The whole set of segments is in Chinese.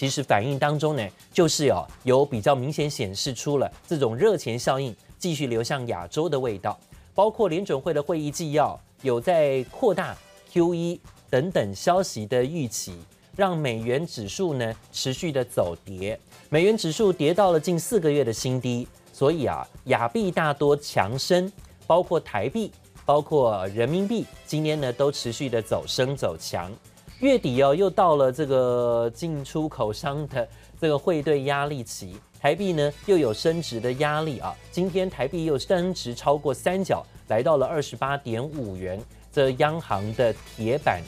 其实反应当中呢，就是哦有比较明显显示出了这种热钱效应继续流向亚洲的味道，包括联准会的会议纪要有在扩大 QE 等等消息的预期，让美元指数呢持续的走跌，美元指数跌到了近四个月的新低，所以啊亚币大多强升，包括台币。包括人民币今天呢都持续的走升走强，月底哦又到了这个进出口商的这个汇兑压力期，台币呢又有升值的压力啊，今天台币又升值超过三角，来到了二十八点五元，这央行的铁板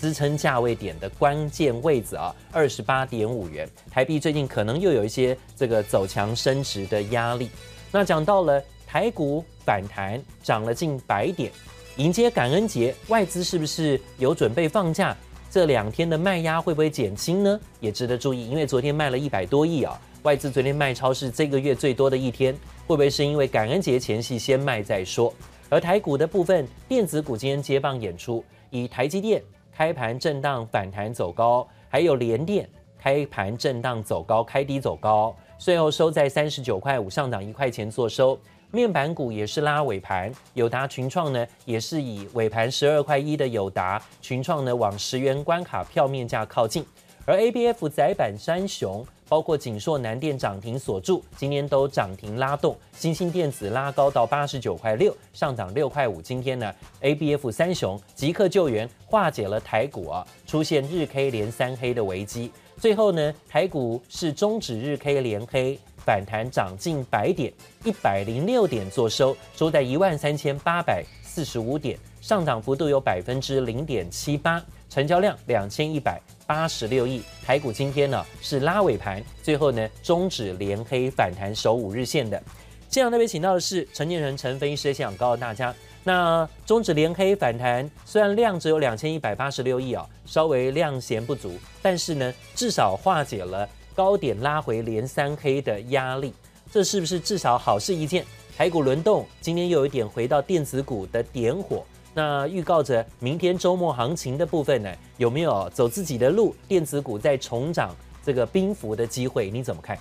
支撑价位点的关键位置啊，二十八点五元，台币最近可能又有一些这个走强升值的压力，那讲到了。台股反弹涨了近百点，迎接感恩节，外资是不是有准备放假？这两天的卖压会不会减轻呢？也值得注意，因为昨天卖了一百多亿啊，外资昨天卖超是这个月最多的一天，会不会是因为感恩节前夕先卖再说？而台股的部分，电子股今天接棒演出，以台积电开盘震荡反弹走高，还有联电开盘震荡走高，开低走高，最后收在三十九块五，上涨一块钱做收。面板股也是拉尾盘，友达群创呢也是以尾盘十二块一的友达群创呢往十元关卡票面价靠近，而 ABF 载板三雄包括景硕、南电涨停锁住，今天都涨停拉动，新兴电子拉高到八十九块六，上涨六块五。今天呢 ABF 三雄即刻救援，化解了台股啊出现日 K 连三黑的危机，最后呢台股是终止日 K 连黑。反弹涨近百点，一百零六点做收，收在一万三千八百四十五点，上涨幅度有百分之零点七八，成交量两千一百八十六亿。台股今天呢是拉尾盘，最后呢终止连黑反弹守五日线的。现场特别请到的是陈建成陈分析师，想告诉大家，那终止连黑反弹虽然量只有两千一百八十六亿啊，稍微量嫌不足，但是呢至少化解了。高点拉回连三黑的压力，这是不是至少好事一件？台股轮动，今天又有一点回到电子股的点火，那预告着明天周末行情的部分呢，有没有走自己的路？电子股再重涨这个冰符的机会，你怎么看？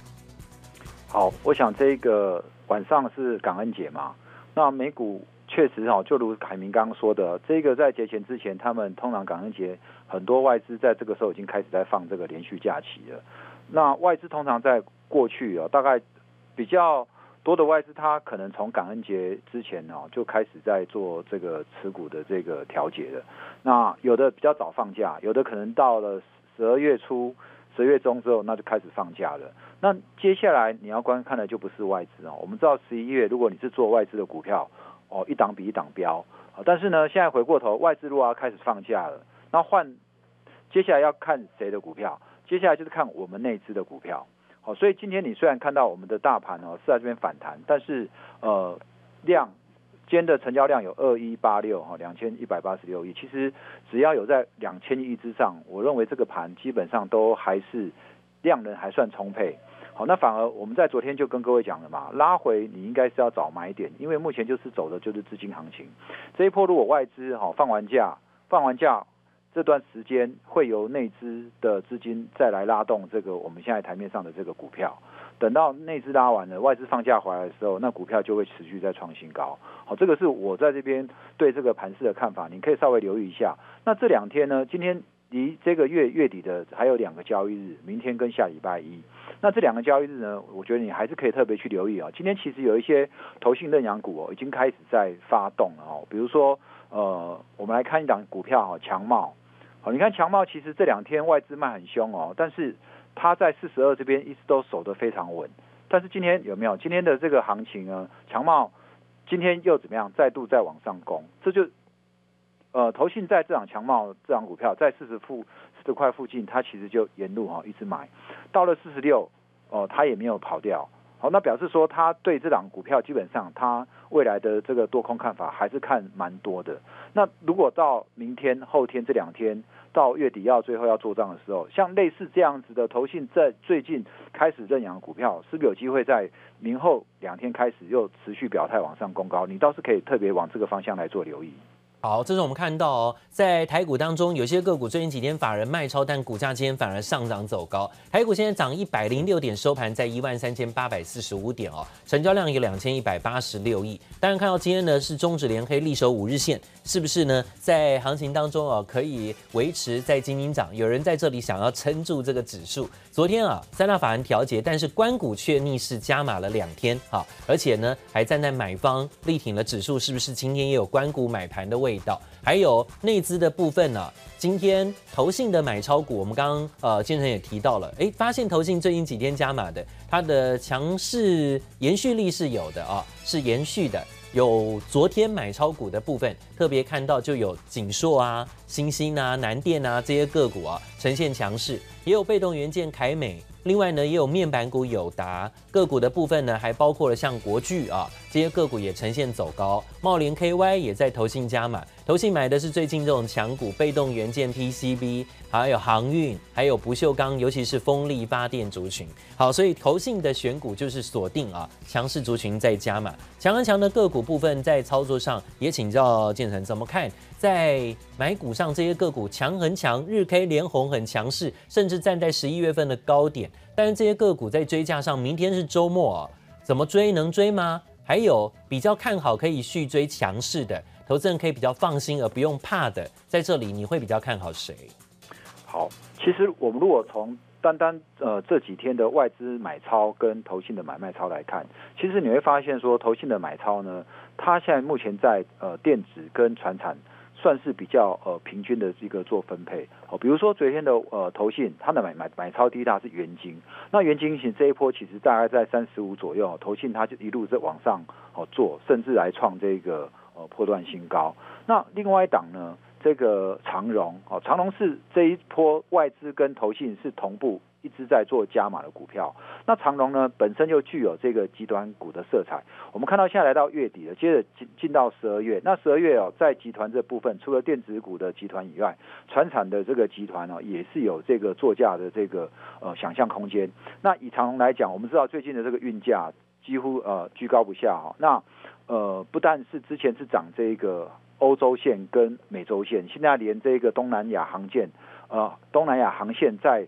好，我想这个晚上是感恩节嘛，那美股确实哈，就如凯明刚刚说的，这个在节前之前，他们通常感恩节很多外资在这个时候已经开始在放这个连续假期了。那外资通常在过去啊，大概比较多的外资，它可能从感恩节之前哦就开始在做这个持股的这个调节了。那有的比较早放假，有的可能到了十二月初、十月中之后，那就开始放假了。那接下来你要观看的就不是外资哦。我们知道十一月如果你是做外资的股票哦，一档比一档飙。但是呢，现在回过头，外资如果要开始放假了，那换接下来要看谁的股票？接下来就是看我们内资的股票，好，所以今天你虽然看到我们的大盘哦是在这边反弹，但是呃量今天的成交量有二一八六哈两千一百八十六亿，其实只要有在两千亿之上，我认为这个盘基本上都还是量能还算充沛，好，那反而我们在昨天就跟各位讲了嘛，拉回你应该是要找买点，因为目前就是走的就是资金行情，这一波如果外资哈放完假放完假。这段时间会由内资的资金再来拉动这个我们现在台面上的这个股票，等到内资拉完了，外资放假回来的时候，那股票就会持续再创新高。好，这个是我在这边对这个盘势的看法，你可以稍微留意一下。那这两天呢，今天离这个月月底的还有两个交易日，明天跟下礼拜一。那这两个交易日呢，我觉得你还是可以特别去留意啊。今天其实有一些投信认养股哦，已经开始在发动了哦。比如说，呃，我们来看一档股票哈，强茂。好你看强茂其实这两天外资卖很凶哦，但是它在四十二这边一直都守得非常稳。但是今天有没有今天的这个行情呢？强茂今天又怎么样？再度再往上攻，这就呃投信在这档强茂这档股票在四十附四十块附近，它其实就沿路哈一直买，到了四十六哦，它也没有跑掉。好，那表示说他对这档股票基本上他未来的这个多空看法还是看蛮多的。那如果到明天、后天这两天，到月底要最后要做账的时候，像类似这样子的投信在最近开始认养股票，是不是有机会在明后两天开始又持续表态往上攻高？你倒是可以特别往这个方向来做留意。好，这是我们看到哦，在台股当中，有些个股最近几天法人卖超，但股价今天反而上涨走高。台股现在涨一百零六点，收盘在一万三千八百四十五点哦，成交量有两千一百八十六亿。当然看到今天呢是中指连黑，力守五日线，是不是呢？在行情当中哦，可以维持在金金涨。有人在这里想要撑住这个指数。昨天啊，三大法人调节，但是官股却逆势加码了两天啊，而且呢还站在买方力挺了指数，是不是今天也有官股买盘的问味道？还有内资的部分呢、今天投信的买超股，我们刚刚呃建成也提到了，诶，发现投信最近几天加码的，它的强势延续力是有的啊，是延续的。有昨天买超股的部分，特别看到就有景硕啊、欣兴啊、南电啊这些个股啊呈现强势，也有被动元件凯美。另外呢，也有面板股友达个股的部分呢，还包括了像国巨啊这些个股也呈现走高，茂联 KY 也在投信加码，投信买的是最近这种强股，被动元件 PCB，还有航运，还有不锈钢，尤其是风力发电族群。好，所以投信的选股就是锁定啊强势族群在加码，强很强的个股部分在操作上也请教建成怎么看？在买股上，这些个股强很强，日 K 连红很强势，甚至站在十一月份的高点。但是这些个股在追价上，明天是周末啊，怎么追？能追吗？还有比较看好可以续追强势的投资人，可以比较放心而不用怕的，在这里你会比较看好谁？好，其实我们如果从单单呃这几天的外资买超跟投信的买卖超来看，其实你会发现说，投信的买超呢，它现在目前在呃电子跟传产。算是比较呃平均的一个做分配哦，比如说昨天的呃投信，它的买买买超第一大是元金，那元晶型这一波其实大概在三十五左右，投信它就一路在往上哦做，甚至来创这个呃破断新高。那另外一档呢，这个长荣哦，长荣是这一波外资跟投信是同步。一直在做加码的股票，那长荣呢本身就具有这个集团股的色彩。我们看到现在来到月底了，接着进进到十二月，那十二月哦，在集团这部分，除了电子股的集团以外，传产的这个集团哦，也是有这个作价的这个呃想象空间。那以长荣来讲，我们知道最近的这个运价几乎呃居高不下哈。那呃不但是之前是涨这个欧洲线跟美洲线，现在连这个东南亚航线呃东南亚航线在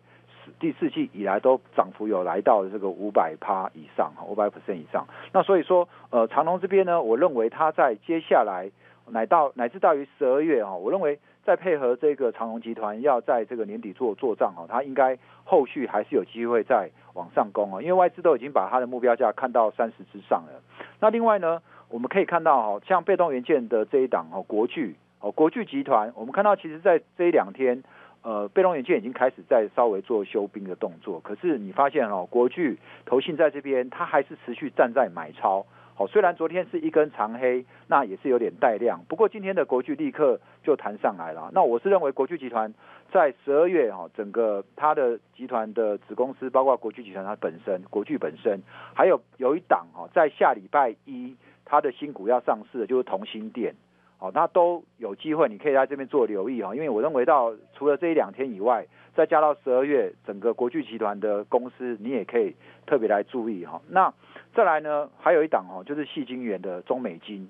第四季以来都涨幅有来到这个五百趴以上，五百 percent 以上。那所以说，呃，长隆这边呢，我认为它在接下来乃到乃至到于十二月啊，我认为再配合这个长隆集团要在这个年底做做账啊，它应该后续还是有机会再往上攻啊，因为外资都已经把它的目标价看到三十之上了。那另外呢，我们可以看到哈，像被动元件的这一档哦，国巨哦，国巨集团，我们看到其实在这一两天。呃，被动元件已经开始在稍微做修兵的动作，可是你发现哦，国巨投信在这边，它还是持续站在买超。好，虽然昨天是一根长黑，那也是有点带量，不过今天的国巨立刻就弹上来了。那我是认为国巨集团在十二月哈，整个它的集团的子公司，包括国巨集团它本身，国巨本身，还有有一档哈，在下礼拜一它的新股要上市的，就是同心店。哦，那都有机会，你可以在这边做留意哈，因为我认为到除了这一两天以外，再加到十二月，整个国巨集团的公司，你也可以特别来注意哈。那再来呢，还有一档哦，就是矽晶元的中美金。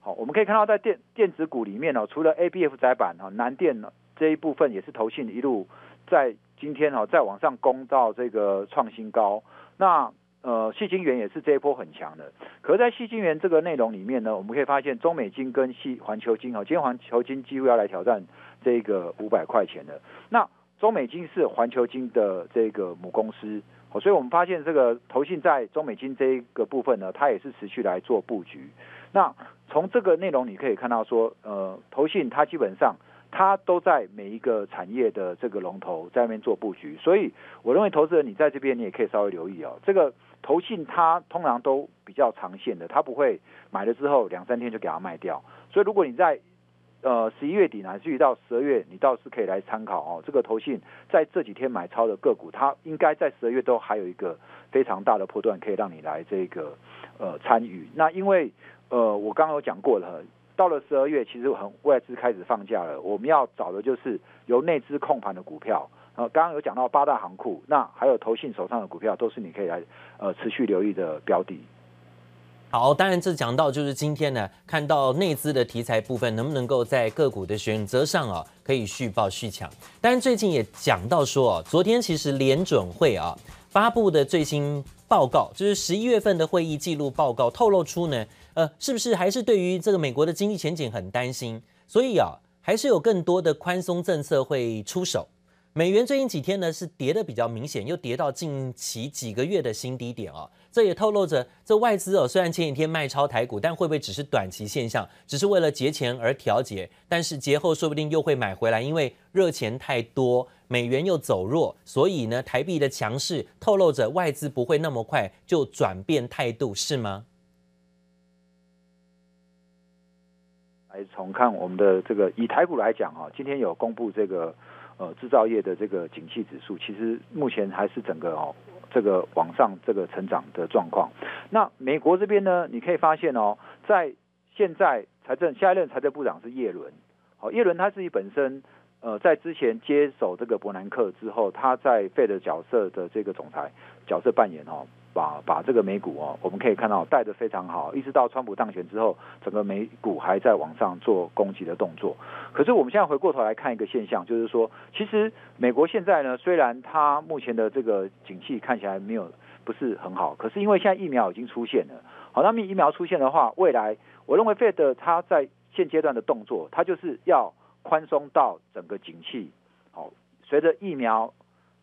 好，我们可以看到在电电子股里面哦，除了 ABF 载板哈，南电这一部分也是投信一路在今天哦，再往上攻到这个创新高。那呃，矽晶圆也是这一波很强的，可是，在矽晶圆这个内容里面呢，我们可以发现中美晶跟矽环球晶哦，今天环球晶几乎要来挑战这个五百块钱的。那中美晶是环球晶的这个母公司，所以我们发现这个投信在中美晶这一个部分呢，它也是持续来做布局。那从这个内容你可以看到说，呃，投信它基本上。它都在每一个产业的这个龙头在那边做布局，所以我认为投资人你在这边你也可以稍微留意哦。这个投信它通常都比较长线的，它不会买了之后两三天就给它卖掉。所以如果你在呃十一月底乃至于到十二月，你倒是可以来参考哦。这个投信在这几天买超的个股，它应该在十二月都还有一个非常大的波段可以让你来这个呃参与。那因为呃我刚刚有讲过了。到了十二月，其实很外资开始放假了。我们要找的就是由内资控盘的股票。然后刚刚有讲到八大行库，那还有投信手上的股票，都是你可以来呃持续留意的标的。好，当然这讲到就是今天呢，看到内资的题材部分能不能够在个股的选择上啊，可以续报续抢。当然最近也讲到说，昨天其实联准会啊发布的最新报告，就是十一月份的会议记录报告，透露出呢，呃，是不是还是对于这个美国的经济前景很担心？所以啊，还是有更多的宽松政策会出手。美元最近几天呢是跌得比较明显，又跌到近期几个月的新低点哦。这也透露着，这外资哦，虽然前几天卖超台股，但会不会只是短期现象，只是为了节前而调节？但是节后说不定又会买回来，因为热钱太多，美元又走弱，所以呢，台币的强势透露着外资不会那么快就转变态度，是吗？来，重看我们的这个以台股来讲啊，今天有公布这个呃制造业的这个景气指数，其实目前还是整个哦。这个往上这个成长的状况，那美国这边呢，你可以发现哦，在现在财政下一任财政部长是叶伦，好，叶伦他自己本身呃在之前接手这个伯南克之后，他在 Fed 的角色的这个总裁角色扮演哦。把把这个美股哦，我们可以看到带得非常好，一直到川普当选之后，整个美股还在往上做攻击的动作。可是我们现在回过头来看一个现象，就是说，其实美国现在呢，虽然它目前的这个景气看起来没有不是很好，可是因为现在疫苗已经出现了，好，那么疫苗出现的话，未来我认为 Fed 它在现阶段的动作，它就是要宽松到整个景气，好，随着疫苗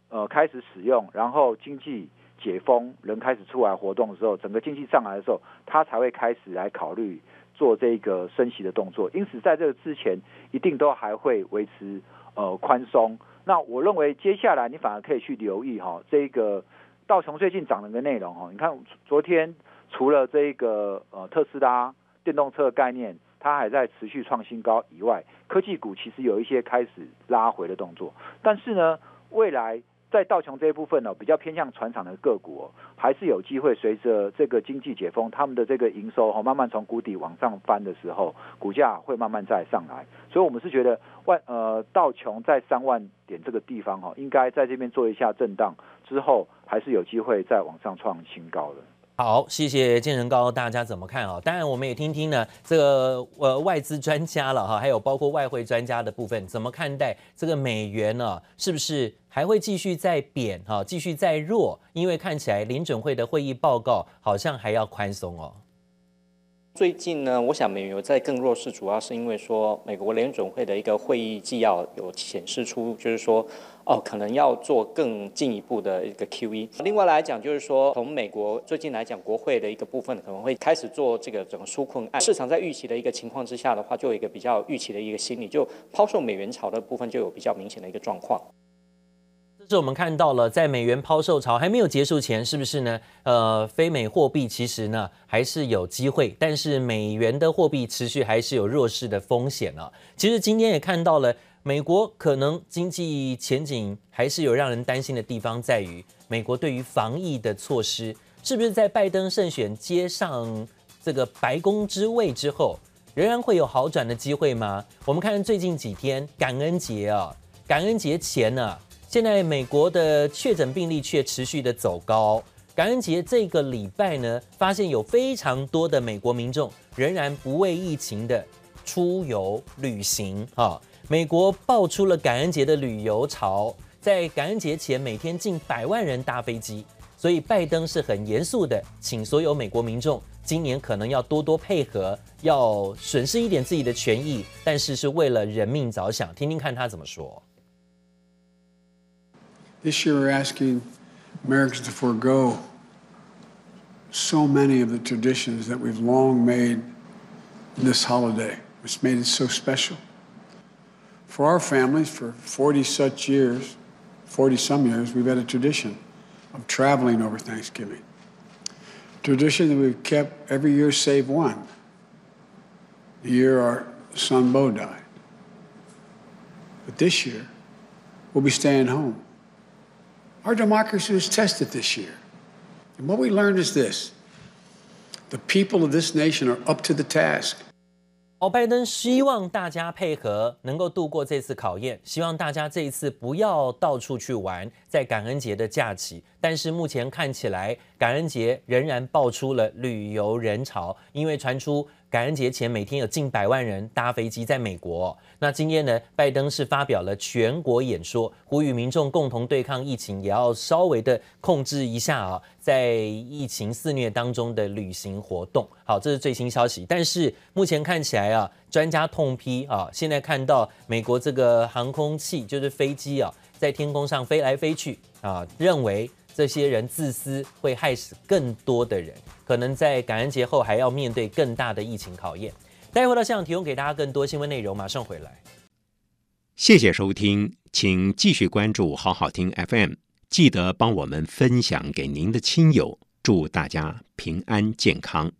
呃开始使用，然后经济。解封，人开始出来活动的时候，整个经济上来的时候，他才会开始来考虑做这个升息的动作。因此，在这个之前，一定都还会维持呃宽松。那我认为接下来你反而可以去留意哈，这个道琼最近涨了个内容哈。你看昨天除了这个呃特斯拉电动车概念，它还在持续创新高以外，科技股其实有一些开始拉回的动作。但是呢，未来。在道琼这一部分呢，比较偏向船厂的个股哦，还是有机会随着这个经济解封，他们的这个营收哈慢慢从谷底往上翻的时候，股价会慢慢再上来。所以，我们是觉得万呃道琼在三万点这个地方哈，应该在这边做一下震荡之后，还是有机会再往上创新高的。好，谢谢建成高，大家怎么看啊？当然，我们也听听呢，这个呃外资专家了哈，还有包括外汇专家的部分，怎么看待这个美元呢？是不是还会继续再贬哈，继续再弱？因为看起来联准会的会议报告好像还要宽松哦。最近呢，我想美元在更弱势，主要是因为说美国联准会的一个会议纪要有显示出，就是说哦，可能要做更进一步的一个 QE。另外来讲，就是说从美国最近来讲，国会的一个部分可能会开始做这个整个纾困案。市场在预期的一个情况之下的话，就有一个比较预期的一个心理，就抛售美元潮的部分就有比较明显的一个状况。这是我们看到了，在美元抛售潮还没有结束前，是不是呢？呃，非美货币其实呢还是有机会，但是美元的货币持续还是有弱势的风险呢、啊。其实今天也看到了，美国可能经济前景还是有让人担心的地方，在于美国对于防疫的措施，是不是在拜登胜选接上这个白宫之位之后，仍然会有好转的机会吗？我们看最近几天感恩节啊，感恩节前呢、现在美国的确诊病例却持续的走高。感恩节这个礼拜呢，发现有非常多的美国民众仍然不畏疫情的出游旅行啊。美国爆出了感恩节的旅游潮，在感恩节前每天近百万人搭飞机，所以拜登是很严肃的，请所有美国民众今年可能要多多配合，要损失一点自己的权益，但是是为了人命着想。听听看他怎么说。This year, we're asking Americans to forego so many of the traditions that we've long made this holiday, which made it so special. For our families, for 40 such years, 40 some years, we've had a tradition of traveling over Thanksgiving. Tradition that we've kept every year save one. The year our son Bo died. But this year, we'll be staying home. Our democracy was tested this year. And what we learned is this the people of this nation are up to the task. 好，拜登希望大家配合，能够度过这次考验。希望大家这一次不要到处去玩，在感恩节的假期。但是目前看起来，感恩节仍然爆出了旅游人潮，因为传出。感恩节前每天有近百万人搭飞机在美国。那今天呢，拜登是发表了全国演说，呼吁民众共同对抗疫情，也要稍微的控制一下啊，在疫情肆虐当中的旅行活动。好，这是最新消息。但是目前看起来啊，专家痛批啊，现在看到美国这个航空器就是飞机啊，在天空上飞来飞去啊，认为。这些人自私，会害死更多的人，可能在感恩节后还要面对更大的疫情考验。待会到现场提供给大家更多新闻内容，马上回来。谢谢收听，请继续关注好好听 FM，记得帮我们分享给您的亲友，祝大家平安健康。